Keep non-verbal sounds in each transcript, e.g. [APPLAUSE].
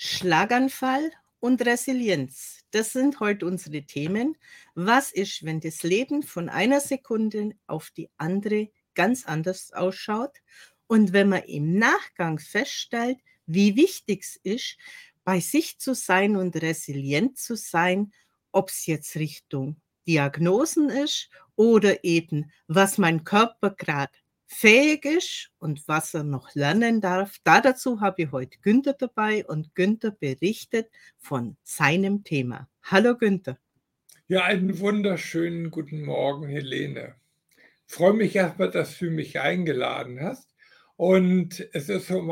Schlaganfall und Resilienz. Das sind heute unsere Themen. Was ist, wenn das Leben von einer Sekunde auf die andere ganz anders ausschaut? Und wenn man im Nachgang feststellt, wie wichtig es ist, bei sich zu sein und resilient zu sein, ob es jetzt Richtung Diagnosen ist oder eben, was mein Körper gerade fähig ist und was er noch lernen darf. Da dazu habe ich heute Günther dabei und Günther berichtet von seinem Thema. Hallo Günther. Ja, einen wunderschönen guten Morgen, Helene. Ich freue mich erstmal, dass du mich eingeladen hast. Und es ist so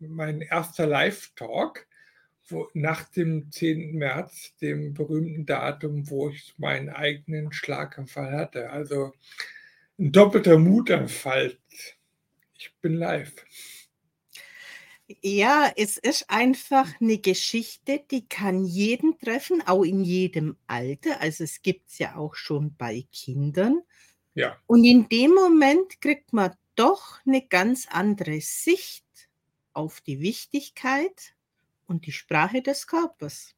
mein erster Live-Talk nach dem 10. März, dem berühmten Datum, wo ich meinen eigenen Schlaganfall hatte. Also ein doppelter Mutanfall. Ich bin live. Ja, es ist einfach eine Geschichte, die kann jeden treffen, auch in jedem Alter. Also es gibt es ja auch schon bei Kindern. Ja. Und in dem Moment kriegt man doch eine ganz andere Sicht auf die Wichtigkeit und die Sprache des Körpers.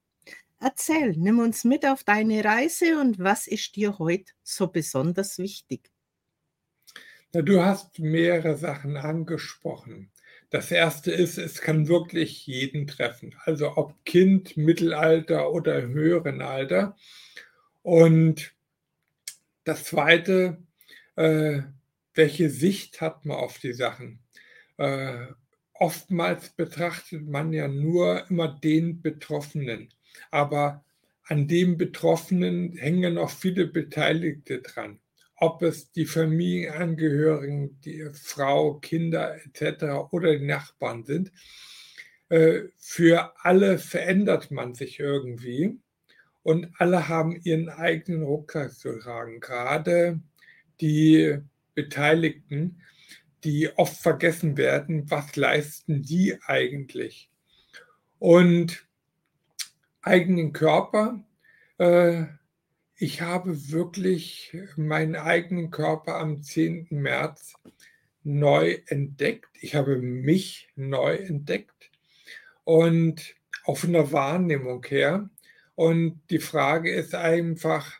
Erzähl, nimm uns mit auf deine Reise und was ist dir heute so besonders wichtig? Na, du hast mehrere Sachen angesprochen. Das erste ist, es kann wirklich jeden treffen. Also ob Kind, Mittelalter oder im höheren Alter. Und das zweite, äh, welche Sicht hat man auf die Sachen? Äh, oftmals betrachtet man ja nur immer den Betroffenen. Aber an dem Betroffenen hängen noch viele Beteiligte dran ob es die Familienangehörigen, die Frau, Kinder etc. oder die Nachbarn sind. Äh, für alle verändert man sich irgendwie und alle haben ihren eigenen Rucksack zu tragen. Gerade die Beteiligten, die oft vergessen werden, was leisten die eigentlich? Und eigenen Körper äh, ich habe wirklich meinen eigenen Körper am 10. März neu entdeckt. Ich habe mich neu entdeckt und auf einer Wahrnehmung her. Und die Frage ist einfach,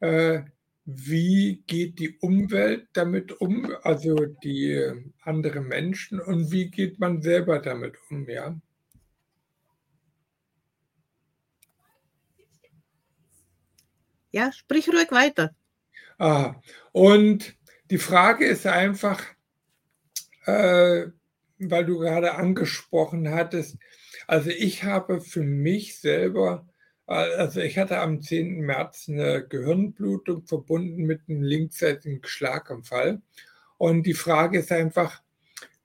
äh, wie geht die Umwelt damit um, also die anderen Menschen, und wie geht man selber damit um, ja? Ja, sprich ruhig weiter. Ah, und die Frage ist einfach, äh, weil du gerade angesprochen hattest, also ich habe für mich selber, also ich hatte am 10. März eine Gehirnblutung verbunden mit einem linksseitigen Schlaganfall. Und die Frage ist einfach,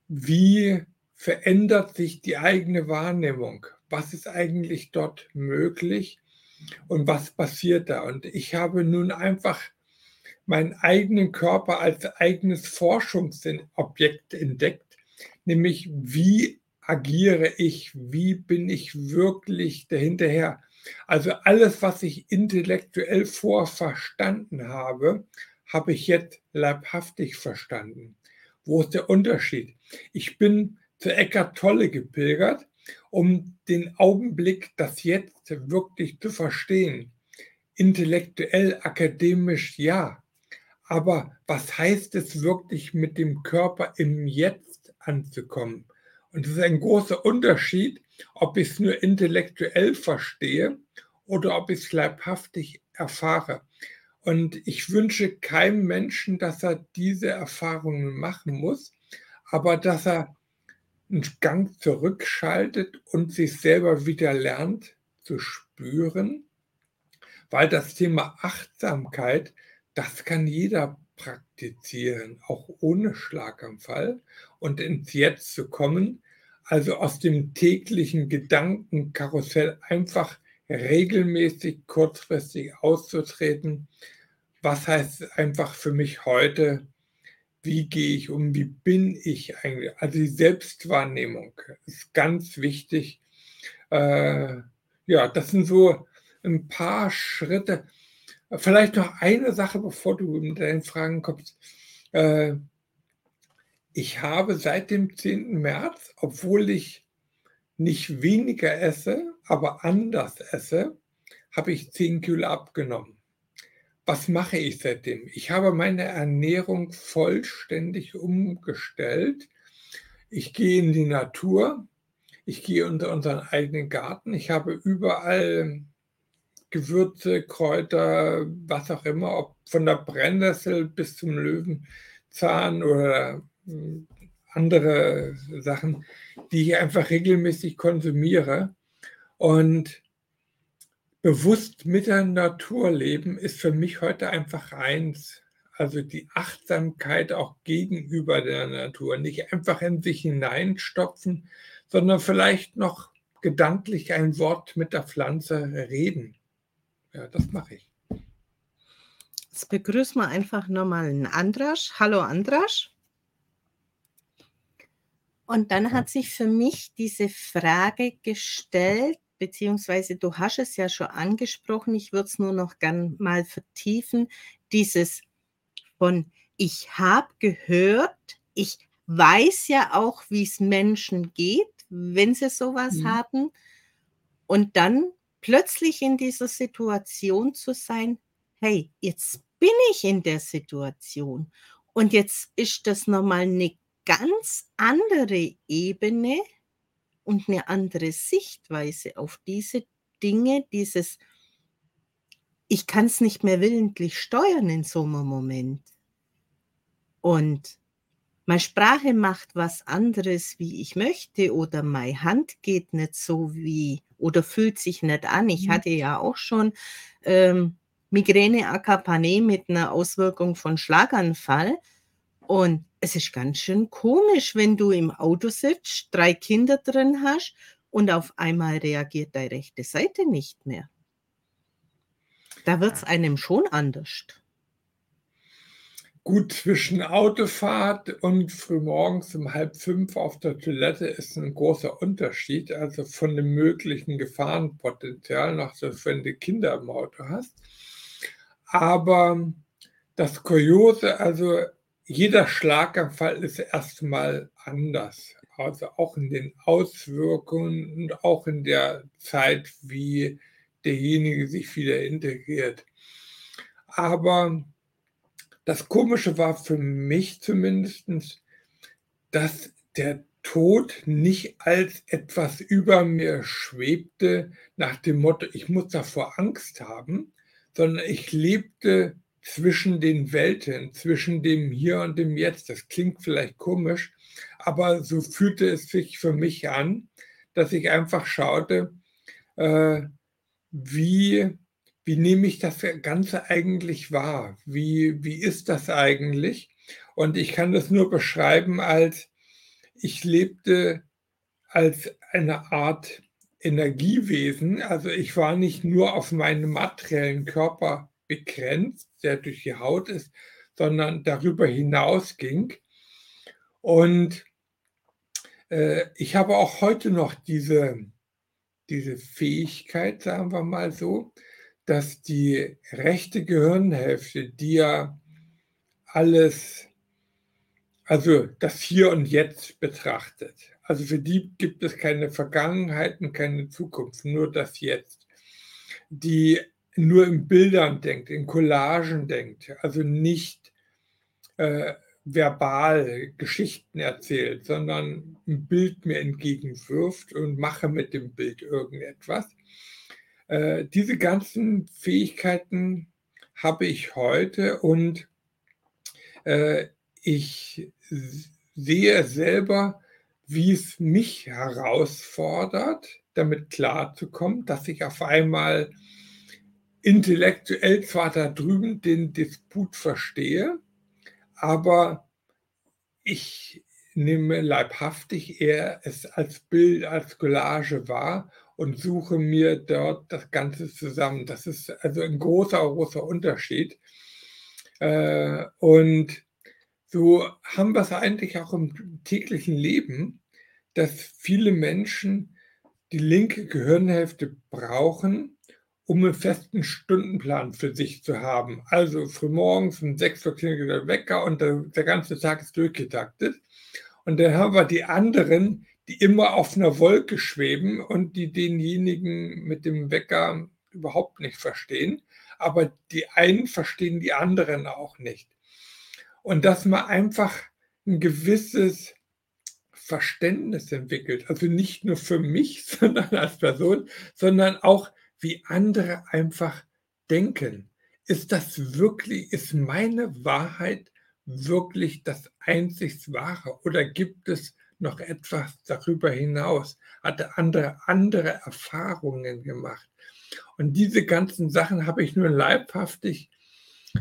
wie verändert sich die eigene Wahrnehmung? Was ist eigentlich dort möglich? Und was passiert da. Und ich habe nun einfach meinen eigenen Körper als eigenes Forschungsobjekt entdeckt, nämlich wie agiere ich, wie bin ich wirklich dahinterher. Also alles, was ich intellektuell vorverstanden habe, habe ich jetzt leibhaftig verstanden. Wo ist der Unterschied? Ich bin zu Eckart Tolle gepilgert um den Augenblick, das Jetzt wirklich zu verstehen. Intellektuell, akademisch ja. Aber was heißt es wirklich, mit dem Körper im Jetzt anzukommen? Und es ist ein großer Unterschied, ob ich es nur intellektuell verstehe oder ob ich es leibhaftig erfahre. Und ich wünsche keinem Menschen, dass er diese Erfahrungen machen muss, aber dass er einen Gang zurückschaltet und sich selber wieder lernt zu spüren, weil das Thema Achtsamkeit, das kann jeder praktizieren, auch ohne Schlaganfall und ins Jetzt zu kommen, also aus dem täglichen Gedankenkarussell einfach regelmäßig kurzfristig auszutreten. Was heißt einfach für mich heute, wie gehe ich um, wie bin ich eigentlich. Also die Selbstwahrnehmung ist ganz wichtig. Äh, ja, das sind so ein paar Schritte. Vielleicht noch eine Sache, bevor du mit deinen Fragen kommst. Äh, ich habe seit dem 10. März, obwohl ich nicht weniger esse, aber anders esse, habe ich 10 Kilo abgenommen. Was mache ich seitdem? Ich habe meine Ernährung vollständig umgestellt. Ich gehe in die Natur, ich gehe unter unseren eigenen Garten, ich habe überall Gewürze, Kräuter, was auch immer, ob von der Brennnessel bis zum Löwenzahn oder hm, andere Sachen, die ich einfach regelmäßig konsumiere. Und bewusst mit der Natur leben ist für mich heute einfach eins. Also die Achtsamkeit auch gegenüber der Natur, nicht einfach in sich hineinstopfen, sondern vielleicht noch gedanklich ein Wort mit der Pflanze reden. Ja, das mache ich. Jetzt begrüßen wir einfach nochmal einen Andrasch. Hallo Andrasch. Und dann hat sich für mich diese Frage gestellt, beziehungsweise du hast es ja schon angesprochen, ich würde es nur noch gern mal vertiefen, dieses von ich habe gehört, ich weiß ja auch, wie es Menschen geht, wenn sie sowas mhm. haben. Und dann plötzlich in dieser Situation zu sein, hey, jetzt bin ich in der Situation und jetzt ist das nochmal eine ganz andere Ebene und eine andere Sichtweise auf diese Dinge, dieses, ich kann es nicht mehr willentlich steuern in so einem Moment. Und meine Sprache macht was anderes, wie ich möchte, oder meine Hand geht nicht so wie oder fühlt sich nicht an. Ich mhm. hatte ja auch schon ähm, Migräne Akapane mit einer Auswirkung von Schlaganfall. Und es ist ganz schön komisch, wenn du im Auto sitzt, drei Kinder drin hast und auf einmal reagiert deine rechte Seite nicht mehr. Da wird es einem schon anders. Gut, zwischen Autofahrt und frühmorgens um halb fünf auf der Toilette ist ein großer Unterschied, also von dem möglichen Gefahrenpotenzial, noch so, wenn du Kinder im Auto hast. Aber das Kuriose, also jeder Schlaganfall ist erstmal anders. Also auch in den Auswirkungen und auch in der Zeit, wie derjenige sich wieder integriert. Aber das Komische war für mich zumindest, dass der Tod nicht als etwas über mir schwebte, nach dem Motto, ich muss davor Angst haben, sondern ich lebte zwischen den Welten, zwischen dem Hier und dem Jetzt. Das klingt vielleicht komisch, aber so fühlte es sich für mich an, dass ich einfach schaute, äh, wie wie nehme ich das Ganze eigentlich wahr? Wie, wie ist das eigentlich? Und ich kann das nur beschreiben als, ich lebte als eine Art Energiewesen. Also ich war nicht nur auf meinen materiellen Körper begrenzt, der durch die Haut ist, sondern darüber hinaus ging. Und äh, ich habe auch heute noch diese, diese Fähigkeit, sagen wir mal so, dass die rechte Gehirnhälfte, die ja alles, also das Hier und Jetzt betrachtet, also für die gibt es keine Vergangenheit und keine Zukunft, nur das Jetzt, die nur in Bildern denkt, in Collagen denkt, also nicht äh, verbal Geschichten erzählt, sondern ein Bild mir entgegenwirft und mache mit dem Bild irgendetwas. Äh, diese ganzen Fähigkeiten habe ich heute und äh, ich sehe selber, wie es mich herausfordert, damit klarzukommen, dass ich auf einmal intellektuell zwar da drüben den Disput verstehe, aber ich nehme leibhaftig eher es als Bild, als Collage wahr und suche mir dort das Ganze zusammen. Das ist also ein großer, großer Unterschied. Äh, und so haben wir es eigentlich auch im täglichen Leben, dass viele Menschen die linke Gehirnhälfte brauchen, um einen festen Stundenplan für sich zu haben. Also frühmorgens um 6 Uhr klingelt der Wecker und der, der ganze Tag ist durchgetaktet. Und dann haben wir die anderen, die immer auf einer Wolke schweben und die denjenigen mit dem Wecker überhaupt nicht verstehen. Aber die einen verstehen die anderen auch nicht. Und dass man einfach ein gewisses Verständnis entwickelt. Also nicht nur für mich, [LAUGHS] sondern als Person, sondern auch wie andere einfach denken. Ist das wirklich, ist meine Wahrheit wirklich das einzig Wahre oder gibt es noch etwas darüber hinaus? Hatte andere andere Erfahrungen gemacht? Und diese ganzen Sachen habe ich nur leibhaftig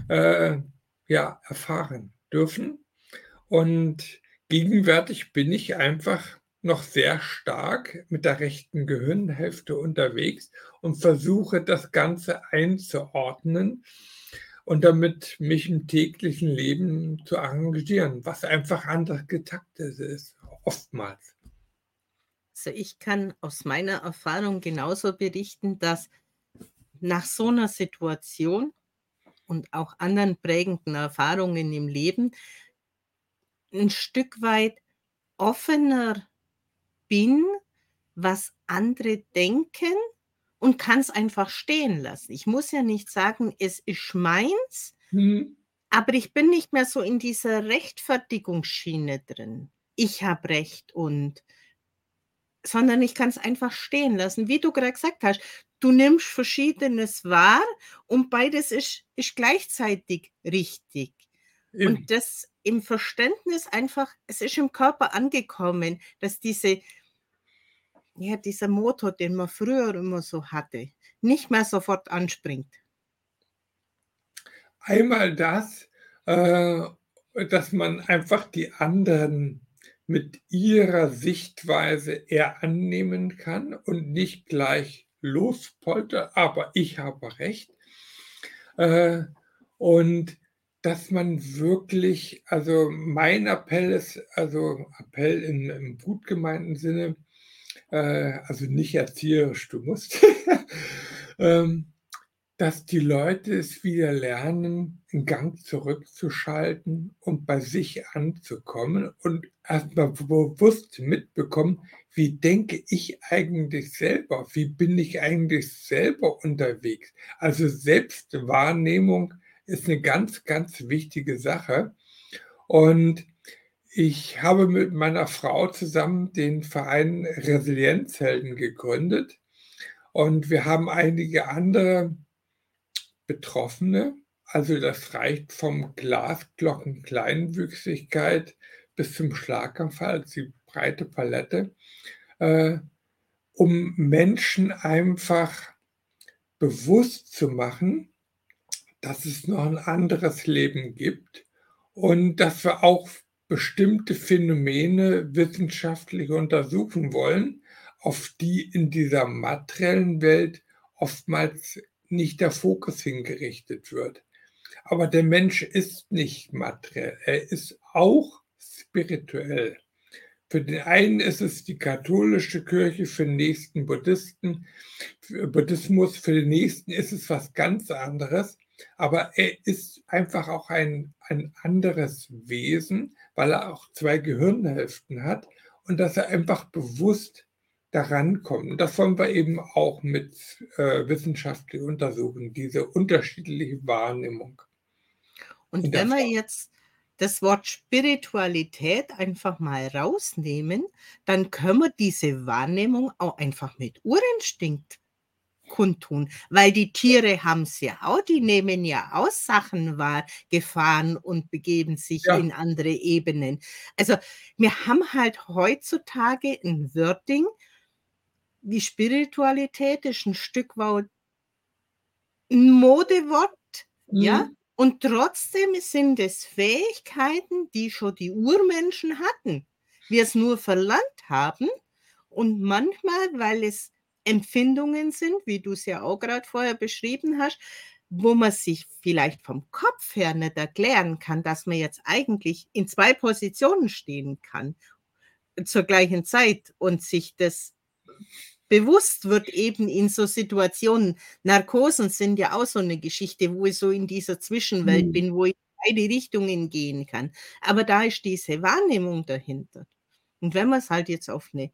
äh, ja, erfahren dürfen. Und gegenwärtig bin ich einfach noch sehr stark mit der rechten Gehirnhälfte unterwegs und versuche das Ganze einzuordnen und damit mich im täglichen Leben zu engagieren, was einfach anders getaktet ist, oftmals. Also ich kann aus meiner Erfahrung genauso berichten, dass nach so einer Situation und auch anderen prägenden Erfahrungen im Leben ein Stück weit offener bin, was andere denken und kann es einfach stehen lassen. Ich muss ja nicht sagen, es ist meins, mhm. aber ich bin nicht mehr so in dieser Rechtfertigungsschiene drin. Ich habe Recht und sondern ich kann es einfach stehen lassen. Wie du gerade gesagt hast, du nimmst Verschiedenes wahr und beides ist, ist gleichzeitig richtig. Eben. Und das im Verständnis einfach, es ist im Körper angekommen, dass diese ja, dieser Motor, den man früher immer so hatte, nicht mehr sofort anspringt? Einmal das, äh, dass man einfach die anderen mit ihrer Sichtweise eher annehmen kann und nicht gleich lospoltert, aber ich habe recht. Äh, und dass man wirklich, also mein Appell ist, also Appell in, im gut gemeinten Sinne, also nicht erzieherisch, du musst, [LAUGHS] ähm, dass die Leute es wieder lernen, einen Gang zurückzuschalten und bei sich anzukommen und erstmal bewusst mitbekommen, wie denke ich eigentlich selber, wie bin ich eigentlich selber unterwegs. Also Selbstwahrnehmung ist eine ganz, ganz wichtige Sache. Und ich habe mit meiner Frau zusammen den Verein Resilienzhelden gegründet und wir haben einige andere Betroffene. Also das reicht vom Glasglocken Kleinwüchsigkeit bis zum Schlaganfall, also die breite Palette, äh, um Menschen einfach bewusst zu machen, dass es noch ein anderes Leben gibt und dass wir auch bestimmte Phänomene wissenschaftlich untersuchen wollen, auf die in dieser materiellen Welt oftmals nicht der Fokus hingerichtet wird. Aber der Mensch ist nicht materiell, er ist auch spirituell. Für den einen ist es die katholische Kirche, für den nächsten Buddhisten, für Buddhismus, für den nächsten ist es was ganz anderes. Aber er ist einfach auch ein, ein anderes Wesen, weil er auch zwei Gehirnhälften hat und dass er einfach bewusst daran kommt. Und das wollen wir eben auch mit äh, wissenschaftlich untersuchen, diese unterschiedliche Wahrnehmung. Und wenn wir jetzt das Wort Spiritualität einfach mal rausnehmen, dann können wir diese Wahrnehmung auch einfach mit Urinstinkt kundtun, weil die Tiere haben es ja auch, die nehmen ja aus Sachen wahr, Gefahren und begeben sich ja. in andere Ebenen. Also wir haben halt heutzutage ein Wording, die Spiritualität ist ein Stück weit ein Modewort, mhm. ja, und trotzdem sind es Fähigkeiten, die schon die Urmenschen hatten. Wir es nur verlernt haben und manchmal, weil es Empfindungen sind, wie du es ja auch gerade vorher beschrieben hast, wo man sich vielleicht vom Kopf her nicht erklären kann, dass man jetzt eigentlich in zwei Positionen stehen kann zur gleichen Zeit und sich das bewusst wird eben in so Situationen. Narkosen sind ja auch so eine Geschichte, wo ich so in dieser Zwischenwelt mhm. bin, wo ich in beide Richtungen gehen kann. Aber da ist diese Wahrnehmung dahinter. Und wenn man es halt jetzt auf eine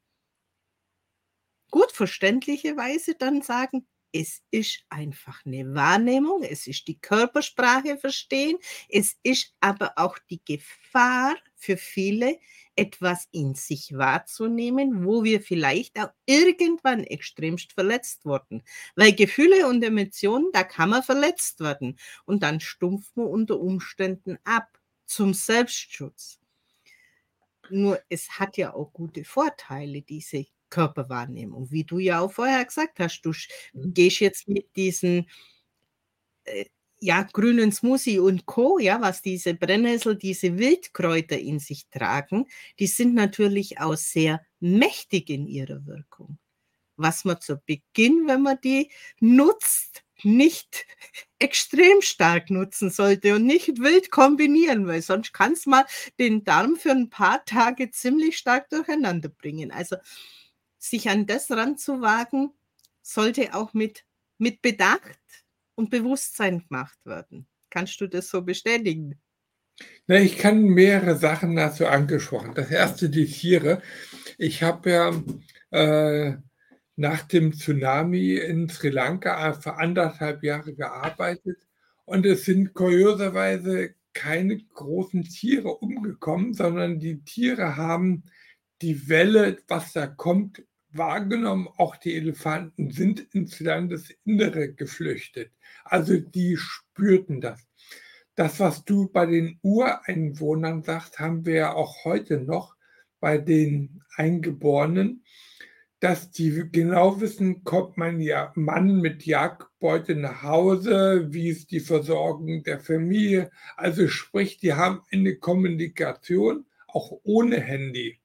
gut verständliche Weise dann sagen, es ist einfach eine Wahrnehmung, es ist die Körpersprache verstehen, es ist aber auch die Gefahr für viele, etwas in sich wahrzunehmen, wo wir vielleicht auch irgendwann extremst verletzt wurden. Weil Gefühle und Emotionen, da kann man verletzt werden und dann stumpft man unter Umständen ab zum Selbstschutz. Nur es hat ja auch gute Vorteile, diese Körperwahrnehmung, wie du ja auch vorher gesagt hast. Du mhm. gehst jetzt mit diesen äh, ja, grünen Smoothie und Co., ja, was diese Brennnessel, diese Wildkräuter in sich tragen, die sind natürlich auch sehr mächtig in ihrer Wirkung. Was man zu Beginn, wenn man die nutzt, nicht [LAUGHS] extrem stark nutzen sollte und nicht wild kombinieren, weil sonst kann es mal den Darm für ein paar Tage ziemlich stark durcheinander bringen. Also sich an das ranzuwagen, sollte auch mit, mit Bedacht und Bewusstsein gemacht werden. Kannst du das so bestätigen? Na, ich kann mehrere Sachen dazu angesprochen. Das erste, die Tiere. Ich habe ja äh, nach dem Tsunami in Sri Lanka für anderthalb Jahre gearbeitet und es sind kurioserweise keine großen Tiere umgekommen, sondern die Tiere haben die Welle, was da kommt, wahrgenommen. Auch die Elefanten sind ins Landesinnere geflüchtet. Also die spürten das. Das, was du bei den Ureinwohnern sagst, haben wir ja auch heute noch bei den Eingeborenen, dass die genau wissen, kommt mein Mann mit Jagdbeute nach Hause, wie ist die Versorgung der Familie. Also sprich, die haben eine Kommunikation auch ohne Handy.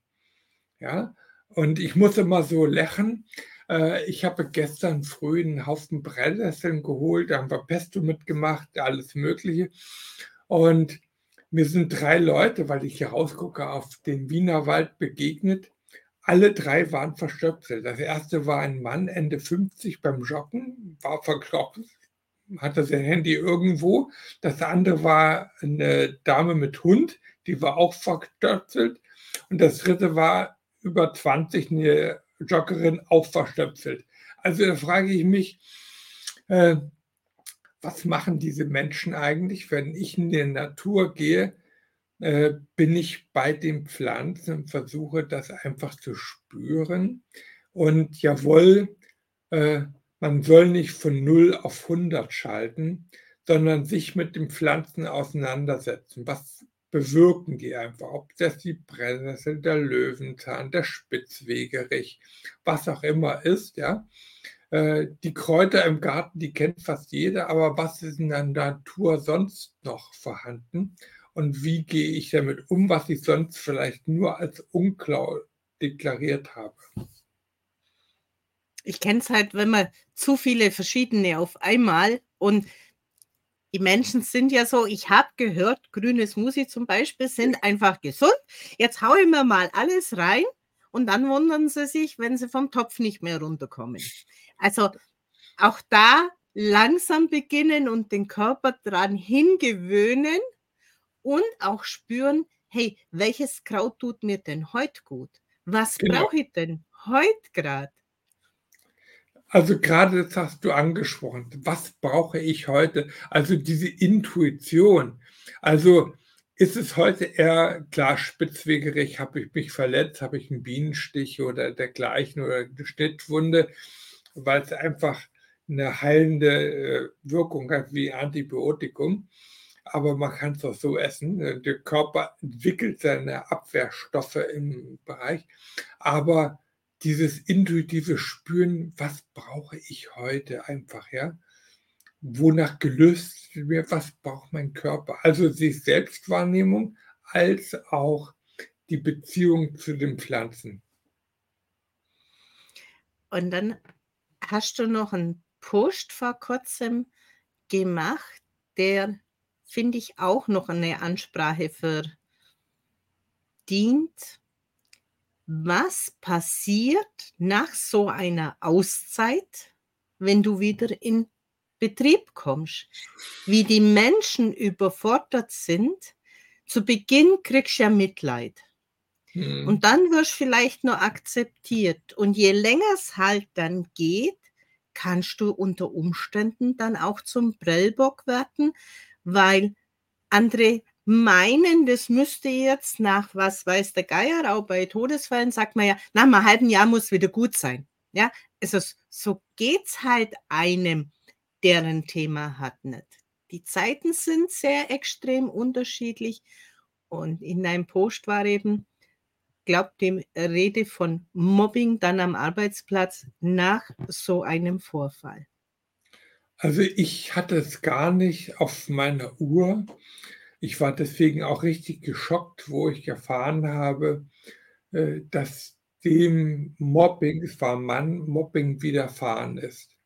Ja, und ich muss immer so lachen. Äh, ich habe gestern früh einen Haufen Brennnesseln geholt, da haben wir Pesto mitgemacht, alles Mögliche. Und mir sind drei Leute, weil ich hier rausgucke, auf den Wienerwald begegnet. Alle drei waren verstöpselt. Das erste war ein Mann, Ende 50 beim Joggen, war verklopft, hatte sein Handy irgendwo. Das andere war eine Dame mit Hund, die war auch verstöpselt. Und das dritte war über 20 eine Joggerin auch verstöpselt. Also da frage ich mich, äh, was machen diese Menschen eigentlich, wenn ich in die Natur gehe? Äh, bin ich bei den Pflanzen und versuche das einfach zu spüren. Und jawohl, äh, man soll nicht von 0 auf 100 schalten, sondern sich mit den Pflanzen auseinandersetzen. Was bewirken die einfach. Ob das die Brennnessel, der Löwenzahn, der Spitzwegerich, was auch immer ist, ja. Äh, die Kräuter im Garten, die kennt fast jeder, aber was ist in der Natur sonst noch vorhanden? Und wie gehe ich damit um, was ich sonst vielleicht nur als unklar deklariert habe? Ich kenne es halt, wenn man zu viele verschiedene auf einmal und die Menschen sind ja so, ich habe gehört, grüne Smoothie zum Beispiel sind [LAUGHS] einfach gesund. Jetzt haue ich mir mal alles rein und dann wundern sie sich, wenn sie vom Topf nicht mehr runterkommen. Also auch da langsam beginnen und den Körper dran hingewöhnen und auch spüren, hey, welches Kraut tut mir denn heute gut? Was genau. brauche ich denn heute gerade? Also gerade das hast du angesprochen. Was brauche ich heute? Also diese Intuition. Also ist es heute eher klar spitzwegerig, habe ich mich verletzt, habe ich einen Bienenstich oder dergleichen oder eine Schnittwunde, weil es einfach eine heilende äh, Wirkung hat wie Antibiotikum. Aber man kann es auch so essen. Der Körper entwickelt seine Abwehrstoffe im Bereich. Aber dieses intuitive Spüren, was brauche ich heute einfach, ja? Wonach gelöst wird, was braucht mein Körper? Also sich Selbstwahrnehmung als auch die Beziehung zu den Pflanzen. Und dann hast du noch einen Post vor kurzem gemacht, der, finde ich, auch noch eine Ansprache verdient was passiert nach so einer Auszeit, wenn du wieder in Betrieb kommst? Wie die Menschen überfordert sind. Zu Beginn kriegst du ja Mitleid. Mhm. Und dann wirst du vielleicht nur akzeptiert. Und je länger es halt dann geht, kannst du unter Umständen dann auch zum Prellbock werden, weil andere meinen, das müsste jetzt nach was weiß der Geier, auch bei Todesfällen sagt man ja, nach einem halben Jahr muss wieder gut sein. Ja, also so geht's halt einem, der ein Thema hat, nicht. Die Zeiten sind sehr extrem unterschiedlich und in einem Post war eben, glaubt dem Rede von Mobbing dann am Arbeitsplatz nach so einem Vorfall. Also ich hatte es gar nicht auf meiner Uhr. Ich war deswegen auch richtig geschockt, wo ich erfahren habe, äh, dass dem Mobbing, es war Mann, Mobbing widerfahren ist.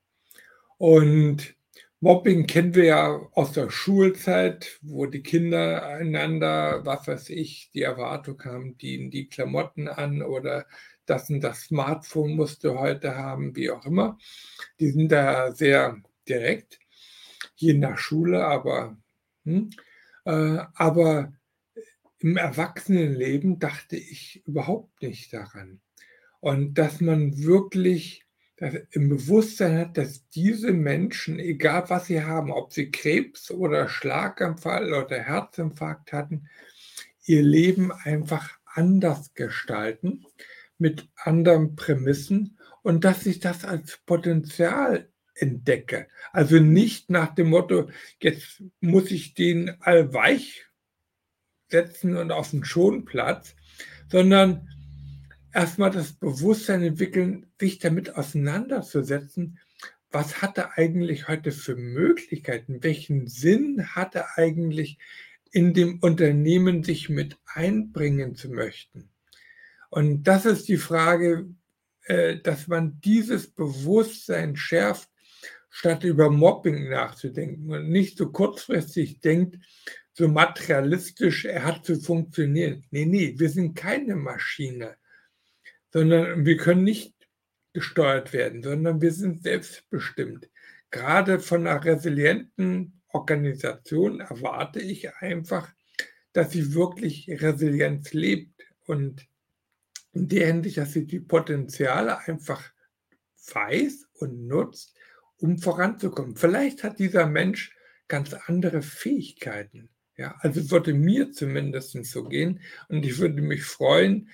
Und Mobbing kennen wir ja aus der Schulzeit, wo die Kinder einander, was weiß ich, die Erwartung haben, die die Klamotten an oder das und das Smartphone musst du heute haben, wie auch immer. Die sind da sehr direkt, je nach Schule, aber, hm, aber im Erwachsenenleben dachte ich überhaupt nicht daran. Und dass man wirklich im Bewusstsein hat, dass diese Menschen, egal was sie haben, ob sie Krebs oder Schlaganfall oder Herzinfarkt hatten, ihr Leben einfach anders gestalten, mit anderen Prämissen und dass ich das als Potenzial entdecke. Also nicht nach dem Motto, jetzt muss ich den allweich setzen und auf den Schonplatz, sondern erstmal das Bewusstsein entwickeln, sich damit auseinanderzusetzen, was hat er eigentlich heute für Möglichkeiten, welchen Sinn hat er eigentlich in dem Unternehmen sich mit einbringen zu möchten. Und das ist die Frage, äh, dass man dieses Bewusstsein schärft, statt über Mobbing nachzudenken und nicht so kurzfristig denkt, so materialistisch, er hat zu funktionieren. Nee, nee, wir sind keine Maschine sondern wir können nicht gesteuert werden, sondern wir sind selbstbestimmt. Gerade von einer resilienten Organisation erwarte ich einfach, dass sie wirklich Resilienz lebt und in der Hinsicht, dass sie die Potenziale einfach weiß und nutzt, um voranzukommen. Vielleicht hat dieser Mensch ganz andere Fähigkeiten. Ja, also würde mir zumindest so gehen und ich würde mich freuen,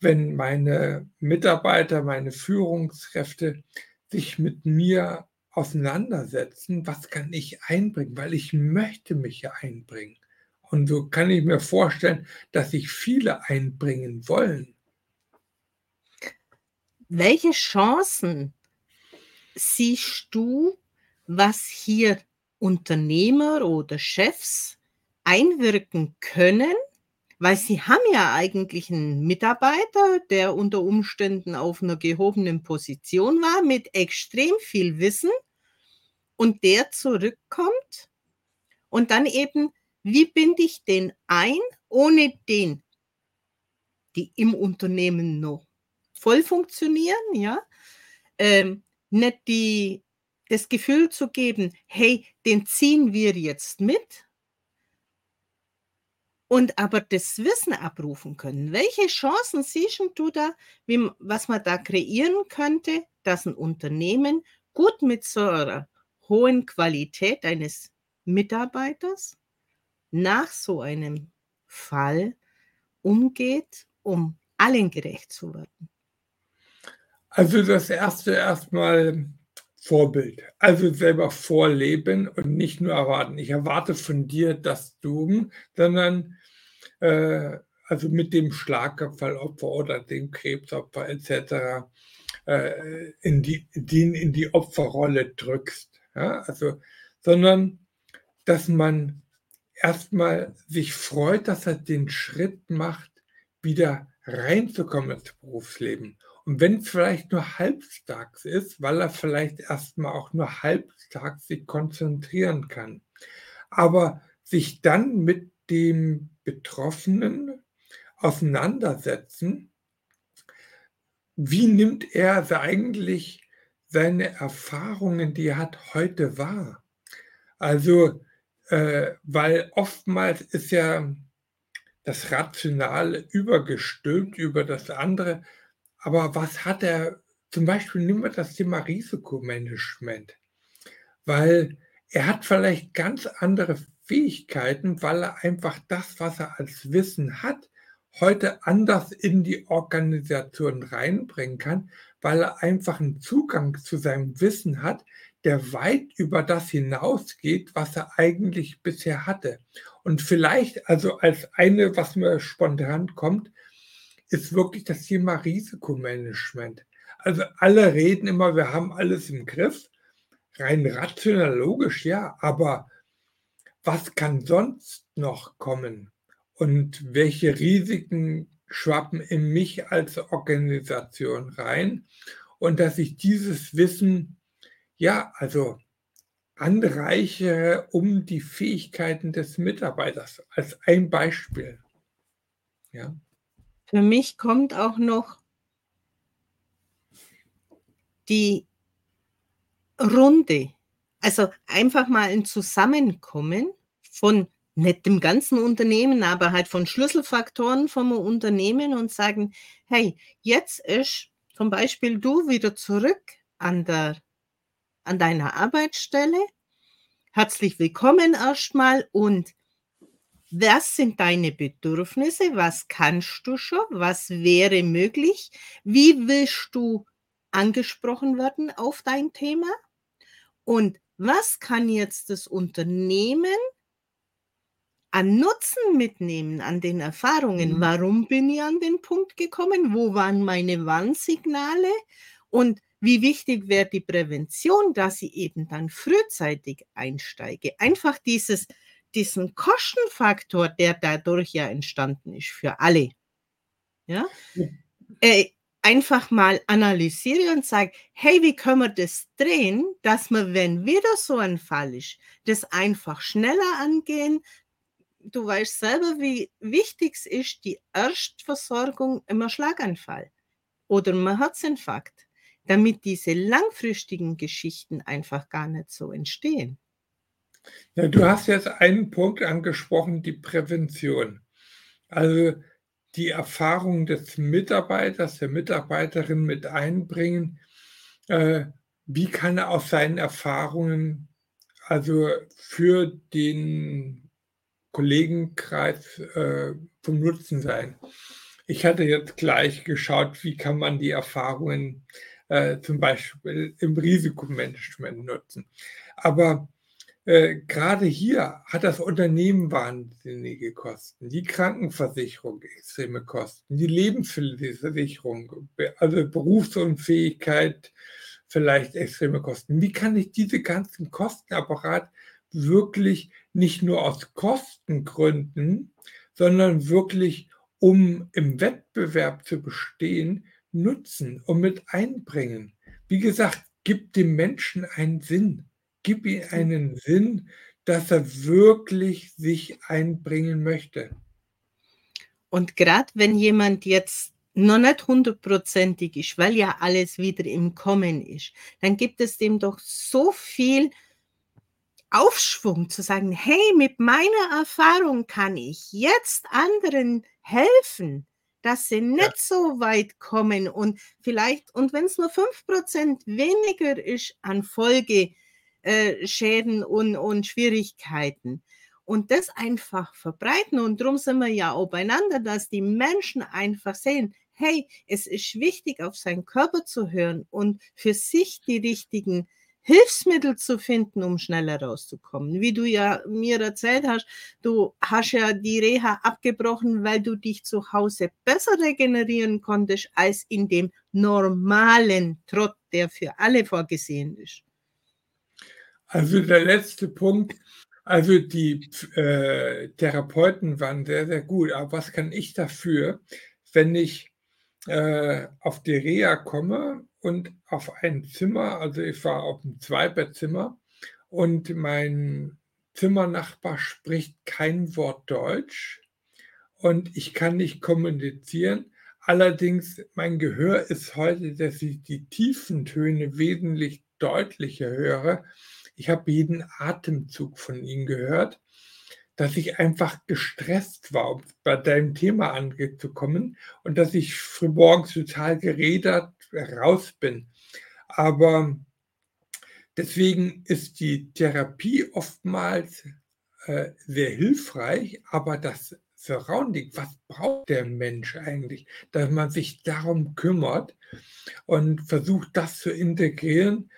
wenn meine Mitarbeiter, meine Führungskräfte sich mit mir auseinandersetzen, was kann ich einbringen, weil ich möchte mich ja einbringen. Und so kann ich mir vorstellen, dass sich viele einbringen wollen. Welche Chancen siehst du, was hier Unternehmer oder Chefs einwirken können, weil sie haben ja eigentlich einen Mitarbeiter, der unter Umständen auf einer gehobenen Position war, mit extrem viel Wissen und der zurückkommt und dann eben, wie binde ich den ein, ohne den, die im Unternehmen noch voll funktionieren, ja, ähm, nicht die, das Gefühl zu geben, hey, den ziehen wir jetzt mit, und aber das Wissen abrufen können. Welche Chancen siehst du da, wie, was man da kreieren könnte, dass ein Unternehmen gut mit so einer hohen Qualität eines Mitarbeiters nach so einem Fall umgeht, um allen gerecht zu werden? Also das erste erstmal Vorbild. Also selber vorleben und nicht nur erwarten. Ich erwarte von dir das du, sondern äh, also mit dem Schlaganfallopfer oder dem Krebsopfer etc. Äh, in die, den in die Opferrolle drückst. Ja? Also, sondern dass man erstmal sich freut, dass er den Schritt macht, wieder reinzukommen ins Berufsleben und wenn es vielleicht nur halbtags ist, weil er vielleicht erstmal auch nur halbtags sich konzentrieren kann. Aber sich dann mit dem Betroffenen auseinandersetzen, wie nimmt er eigentlich seine Erfahrungen, die er hat, heute wahr? Also, äh, weil oftmals ist ja das Rationale übergestülpt über das andere. Aber was hat er, zum Beispiel nehmen wir das Thema Risikomanagement, weil er hat vielleicht ganz andere Fähigkeiten, weil er einfach das, was er als Wissen hat, heute anders in die Organisation reinbringen kann, weil er einfach einen Zugang zu seinem Wissen hat, der weit über das hinausgeht, was er eigentlich bisher hatte. Und vielleicht, also als eine, was mir spontan kommt, ist wirklich das Thema Risikomanagement. Also alle reden immer, wir haben alles im Griff. Rein rational logisch, ja, aber was kann sonst noch kommen? Und welche Risiken schwappen in mich als Organisation rein? Und dass ich dieses Wissen, ja, also anreichere um die Fähigkeiten des Mitarbeiters als ein Beispiel. Ja. Für mich kommt auch noch die Runde, also einfach mal ein Zusammenkommen von nicht dem ganzen Unternehmen, aber halt von Schlüsselfaktoren vom Unternehmen und sagen, hey, jetzt ist zum Beispiel du wieder zurück an der an deiner Arbeitsstelle. Herzlich willkommen erstmal und was sind deine Bedürfnisse? Was kannst du schon? Was wäre möglich? Wie willst du angesprochen werden auf dein Thema? Und was kann jetzt das Unternehmen an Nutzen mitnehmen, an den Erfahrungen? Mhm. Warum bin ich an den Punkt gekommen? Wo waren meine Warnsignale? Und wie wichtig wäre die Prävention, dass ich eben dann frühzeitig einsteige? Einfach dieses, diesen Kostenfaktor, der dadurch ja entstanden ist für alle. Ja? Äh, einfach mal analysiere und sage, hey, wie können wir das drehen, dass wir, wenn wieder so ein Fall ist, das einfach schneller angehen. Du weißt selber, wie wichtig es ist, die Erstversorgung im Schlaganfall oder im Herzinfarkt damit diese langfristigen Geschichten einfach gar nicht so entstehen. Ja, du hast jetzt einen Punkt angesprochen, die Prävention. Also die Erfahrung des Mitarbeiters, der Mitarbeiterin mit einbringen. Äh, wie kann er aus seinen Erfahrungen also für den Kollegenkreis äh, vom Nutzen sein? Ich hatte jetzt gleich geschaut, wie kann man die Erfahrungen äh, zum Beispiel im Risikomanagement nutzen. Aber äh, gerade hier hat das Unternehmen wahnsinnige Kosten, die Krankenversicherung extreme Kosten, die Lebensversicherung, also Berufsunfähigkeit vielleicht extreme Kosten. Wie kann ich diese ganzen Kostenapparat wirklich nicht nur aus Kostengründen, sondern wirklich, um im Wettbewerb zu bestehen, nutzen und mit einbringen. Wie gesagt, gib dem Menschen einen Sinn. Gib ihm einen Sinn, dass er wirklich sich einbringen möchte. Und gerade wenn jemand jetzt noch nicht hundertprozentig ist, weil ja alles wieder im Kommen ist, dann gibt es dem doch so viel Aufschwung zu sagen, hey, mit meiner Erfahrung kann ich jetzt anderen helfen dass sie nicht ja. so weit kommen und vielleicht, und wenn es nur 5% weniger ist an Folgeschäden äh, und, und Schwierigkeiten, und das einfach verbreiten. Und darum sind wir ja auch beieinander, dass die Menschen einfach sehen, hey, es ist wichtig, auf seinen Körper zu hören und für sich die richtigen Hilfsmittel zu finden, um schneller rauszukommen. Wie du ja mir erzählt hast, du hast ja die Reha abgebrochen, weil du dich zu Hause besser regenerieren konntest als in dem normalen Trott, der für alle vorgesehen ist. Also der letzte Punkt, also die äh, Therapeuten waren sehr, sehr gut. Aber was kann ich dafür, wenn ich äh, auf die Reha komme und auf ein Zimmer, also ich war auf einem Zweibettzimmer und mein Zimmernachbar spricht kein Wort Deutsch und ich kann nicht kommunizieren. Allerdings, mein Gehör ist heute, dass ich die tiefen Töne wesentlich deutlicher höre. Ich habe jeden Atemzug von ihm gehört. dass ich einfach gestresst war, um bei deinem Thema anzukommen und dass ich frühmorgens total gerädert raus bin. Aber deswegen ist die Therapie oftmals äh, sehr hilfreich, aber das Surrounding, was braucht der Mensch eigentlich, dass man sich darum kümmert und versucht, das zu integrieren.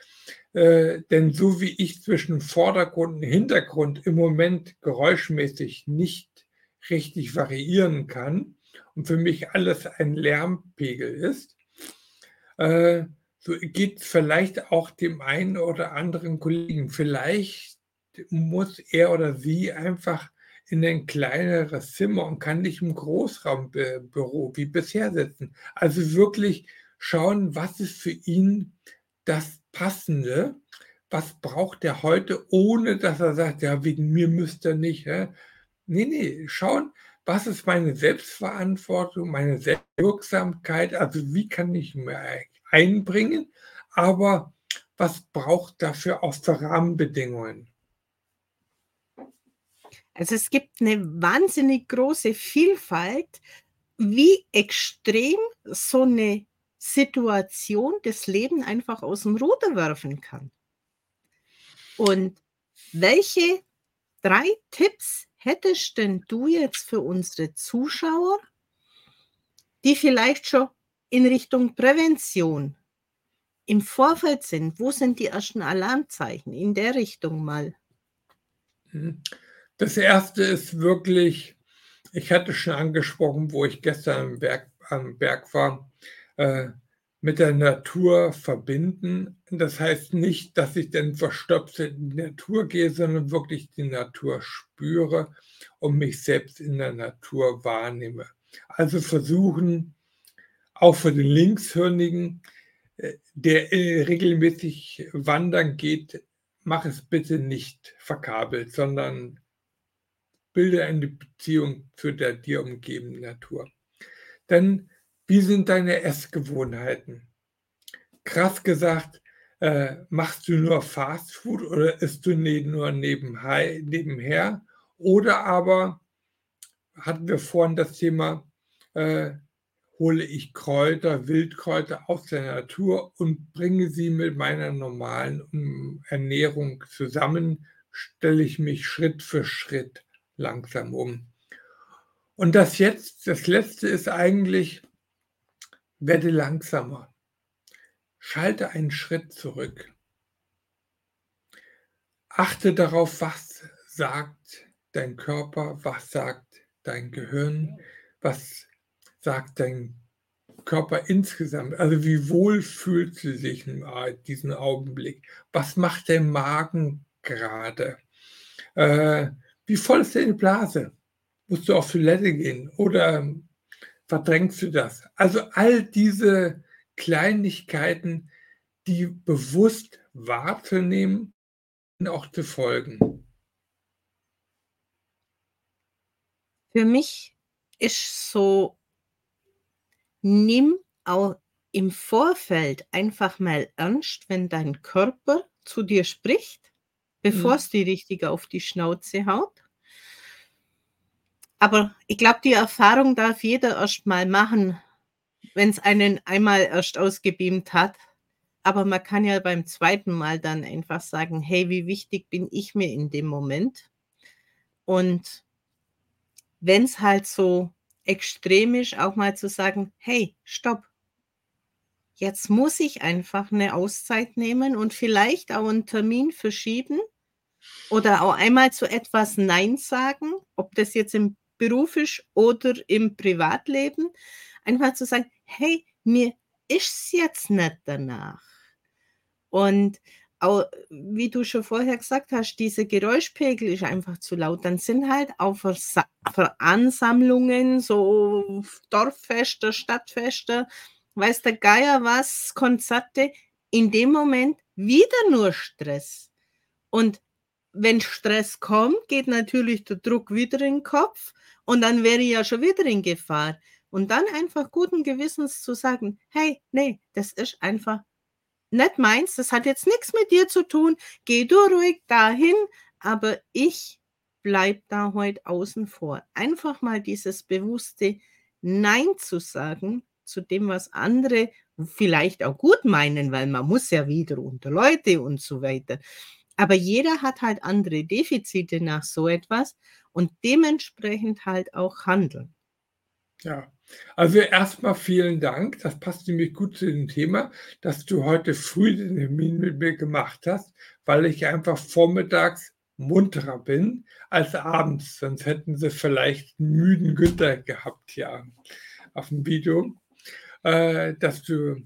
Äh, denn so wie ich zwischen Vordergrund und Hintergrund im Moment geräuschmäßig nicht richtig variieren kann und für mich alles ein Lärmpegel ist, äh, so geht es vielleicht auch dem einen oder anderen Kollegen. Vielleicht muss er oder sie einfach in ein kleineres Zimmer und kann nicht im Großraumbüro wie bisher sitzen. Also wirklich schauen, was ist für ihn das Passende, was braucht er heute, ohne dass er sagt, ja, wegen mir müsste er nicht. Ja? Nee, nee, schauen, was ist meine Selbstverantwortung, meine Selbstwirksamkeit, also wie kann ich mir einbringen, aber was braucht dafür auch für Rahmenbedingungen? Also es gibt eine wahnsinnig große Vielfalt, wie extrem so eine Situation das Leben einfach aus dem Ruder werfen kann. Und welche drei Tipps hättest denn du jetzt für unsere Zuschauer, die vielleicht schon in Richtung Prävention im Vorfeld sind? Wo sind die ersten Alarmzeichen in der Richtung mal? Mhm. Das erste ist wirklich, ich hatte schon angesprochen, wo ich gestern am Berg, am Berg war, äh, mit der Natur verbinden. Das heißt nicht, dass ich dann verstöpselt in die Natur gehe, sondern wirklich die Natur spüre und mich selbst in der Natur wahrnehme. Also versuchen, auch für den Linkshirnigen, äh, der regelmäßig wandern geht, mach es bitte nicht verkabelt, sondern bilde eine Beziehung zu der dir umgebenden Natur. Dann, wie sind deine Essgewohnheiten? Krass gesagt, äh, machst du nur Fast Food oder isst du ne, nur nebenher? Oder aber hatten wir vorhin das Thema, äh, hole ich Kräuter, Wildkräuter aus der Natur und bringe sie mit meiner normalen Ernährung zusammen, stelle ich mich Schritt für Schritt langsam um. Und das jetzt, das letzte ist eigentlich, werde langsamer. Schalte einen Schritt zurück. Achte darauf, was sagt dein Körper, was sagt dein Gehirn, was sagt dein Körper insgesamt. Also wie wohl fühlt sie sich in diesem Augenblick? Was macht der Magen gerade? Äh, wie voll ist deine Blase? Musst du auf Toilette gehen oder verdrängst du das? Also all diese Kleinigkeiten, die bewusst wahrzunehmen und auch zu folgen. Für mich ist so, nimm auch im Vorfeld einfach mal ernst, wenn dein Körper zu dir spricht bevor mhm. es die richtig auf die Schnauze haut. Aber ich glaube, die Erfahrung darf jeder erst mal machen, wenn es einen einmal erst ausgebeamt hat. Aber man kann ja beim zweiten Mal dann einfach sagen, hey, wie wichtig bin ich mir in dem Moment? Und wenn es halt so extrem ist, auch mal zu sagen, hey, stopp. Jetzt muss ich einfach eine Auszeit nehmen und vielleicht auch einen Termin verschieben oder auch einmal zu etwas Nein sagen, ob das jetzt im Beruf ist oder im Privatleben, einfach zu sagen, hey, mir ist es jetzt nicht danach. Und auch, wie du schon vorher gesagt hast, dieser Geräuschpegel ist einfach zu laut. Dann sind halt auch Veransammlungen, so Dorffeste, Stadtfeste, weiß der Geier was, Konzerte, in dem Moment wieder nur Stress. Und wenn Stress kommt, geht natürlich der Druck wieder in den Kopf und dann wäre ich ja schon wieder in Gefahr. Und dann einfach guten Gewissens zu sagen, hey, nee, das ist einfach nicht meins, das hat jetzt nichts mit dir zu tun, geh du ruhig dahin, aber ich bleibt da heute außen vor. Einfach mal dieses bewusste Nein zu sagen zu dem, was andere vielleicht auch gut meinen, weil man muss ja wieder unter Leute und so weiter. Aber jeder hat halt andere Defizite nach so etwas und dementsprechend halt auch handeln. Ja, also erstmal vielen Dank. Das passt nämlich gut zu dem Thema, dass du heute früh den Termin mit mir gemacht hast, weil ich einfach vormittags munterer bin als abends. Sonst hätten sie vielleicht einen müden Günther gehabt ja auf dem Video. Äh, dass du,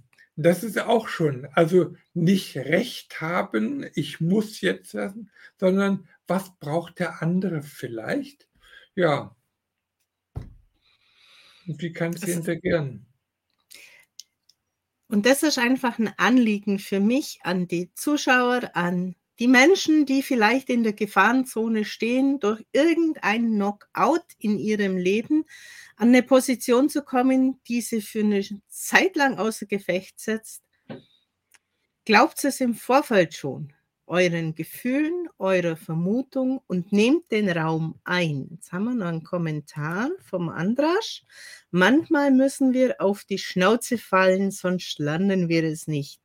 das ist auch schon, also nicht Recht haben, ich muss jetzt lassen, sondern was braucht der andere vielleicht? Ja. Und wie kannst du integrieren? Und das ist einfach ein Anliegen für mich an die Zuschauer, an die Menschen, die vielleicht in der Gefahrenzone stehen, durch irgendein Knockout in ihrem Leben an eine Position zu kommen, die sie für eine Zeit lang außer Gefecht setzt, glaubt es im Vorfeld schon, euren Gefühlen, eurer Vermutung und nehmt den Raum ein. Jetzt haben wir noch einen Kommentar vom Andrasch. Manchmal müssen wir auf die Schnauze fallen, sonst lernen wir es nicht.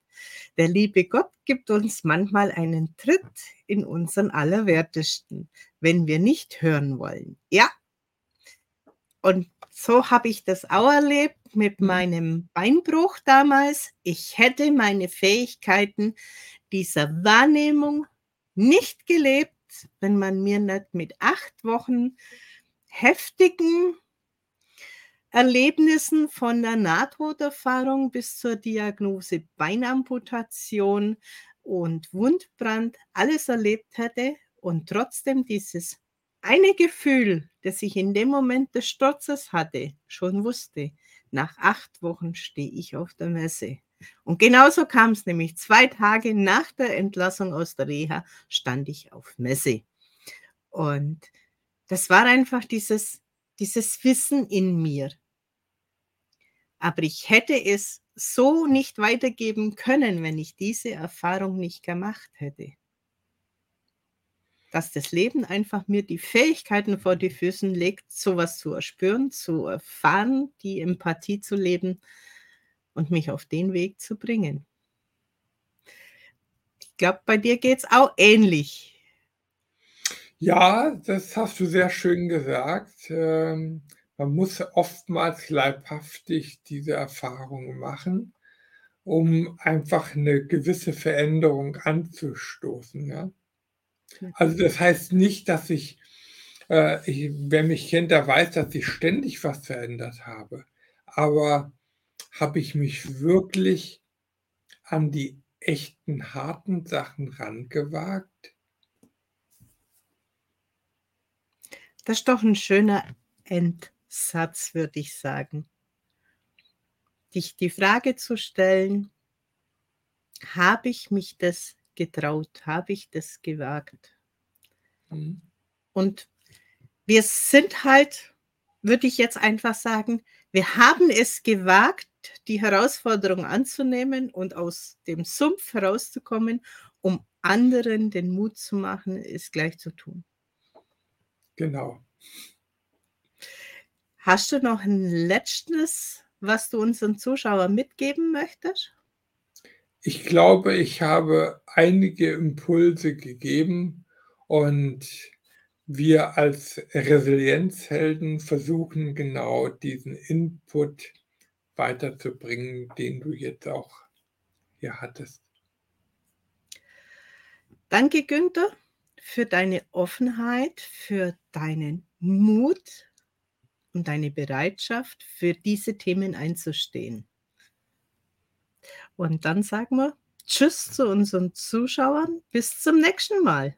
Der liebe Gott gibt uns manchmal einen Tritt in unseren Allerwertesten, wenn wir nicht hören wollen. Ja, und so habe ich das auch erlebt mit mhm. meinem Beinbruch damals. Ich hätte meine Fähigkeiten dieser Wahrnehmung nicht gelebt, wenn man mir nicht mit acht Wochen heftigen Erlebnissen von der Nahtoderfahrung bis zur Diagnose Beinamputation und Wundbrand alles erlebt hätte und trotzdem dieses eine Gefühl, das ich in dem Moment des Sturzes hatte, schon wusste, nach acht Wochen stehe ich auf der Messe. Und genauso kam es nämlich. Zwei Tage nach der Entlassung aus der Reha stand ich auf Messe. Und das war einfach dieses, dieses Wissen in mir. Aber ich hätte es so nicht weitergeben können, wenn ich diese Erfahrung nicht gemacht hätte dass das Leben einfach mir die Fähigkeiten vor die Füßen legt, sowas zu erspüren, zu erfahren, die Empathie zu leben und mich auf den Weg zu bringen. Ich glaube, bei dir geht es auch ähnlich. Ja, das hast du sehr schön gesagt. Ähm, man muss oftmals leibhaftig diese Erfahrungen machen, um einfach eine gewisse Veränderung anzustoßen. Ja? Also das heißt nicht, dass ich, äh, ich, wer mich kennt, der weiß, dass ich ständig was verändert habe. Aber habe ich mich wirklich an die echten harten Sachen rangewagt? Das ist doch ein schöner Endsatz, würde ich sagen. Dich die Frage zu stellen, habe ich mich das getraut? Habe ich das gewagt? Mhm. Und wir sind halt, würde ich jetzt einfach sagen, wir haben es gewagt, die Herausforderung anzunehmen und aus dem Sumpf herauszukommen, um anderen den Mut zu machen, es gleich zu tun. Genau. Hast du noch ein letztes, was du unseren Zuschauern mitgeben möchtest? Ich glaube, ich habe einige Impulse gegeben und wir als Resilienzhelden versuchen genau diesen Input weiterzubringen, den du jetzt auch hier hattest. Danke, Günther, für deine Offenheit, für deinen Mut und deine Bereitschaft, für diese Themen einzustehen. Und dann sagen wir Tschüss zu unseren Zuschauern. Bis zum nächsten Mal.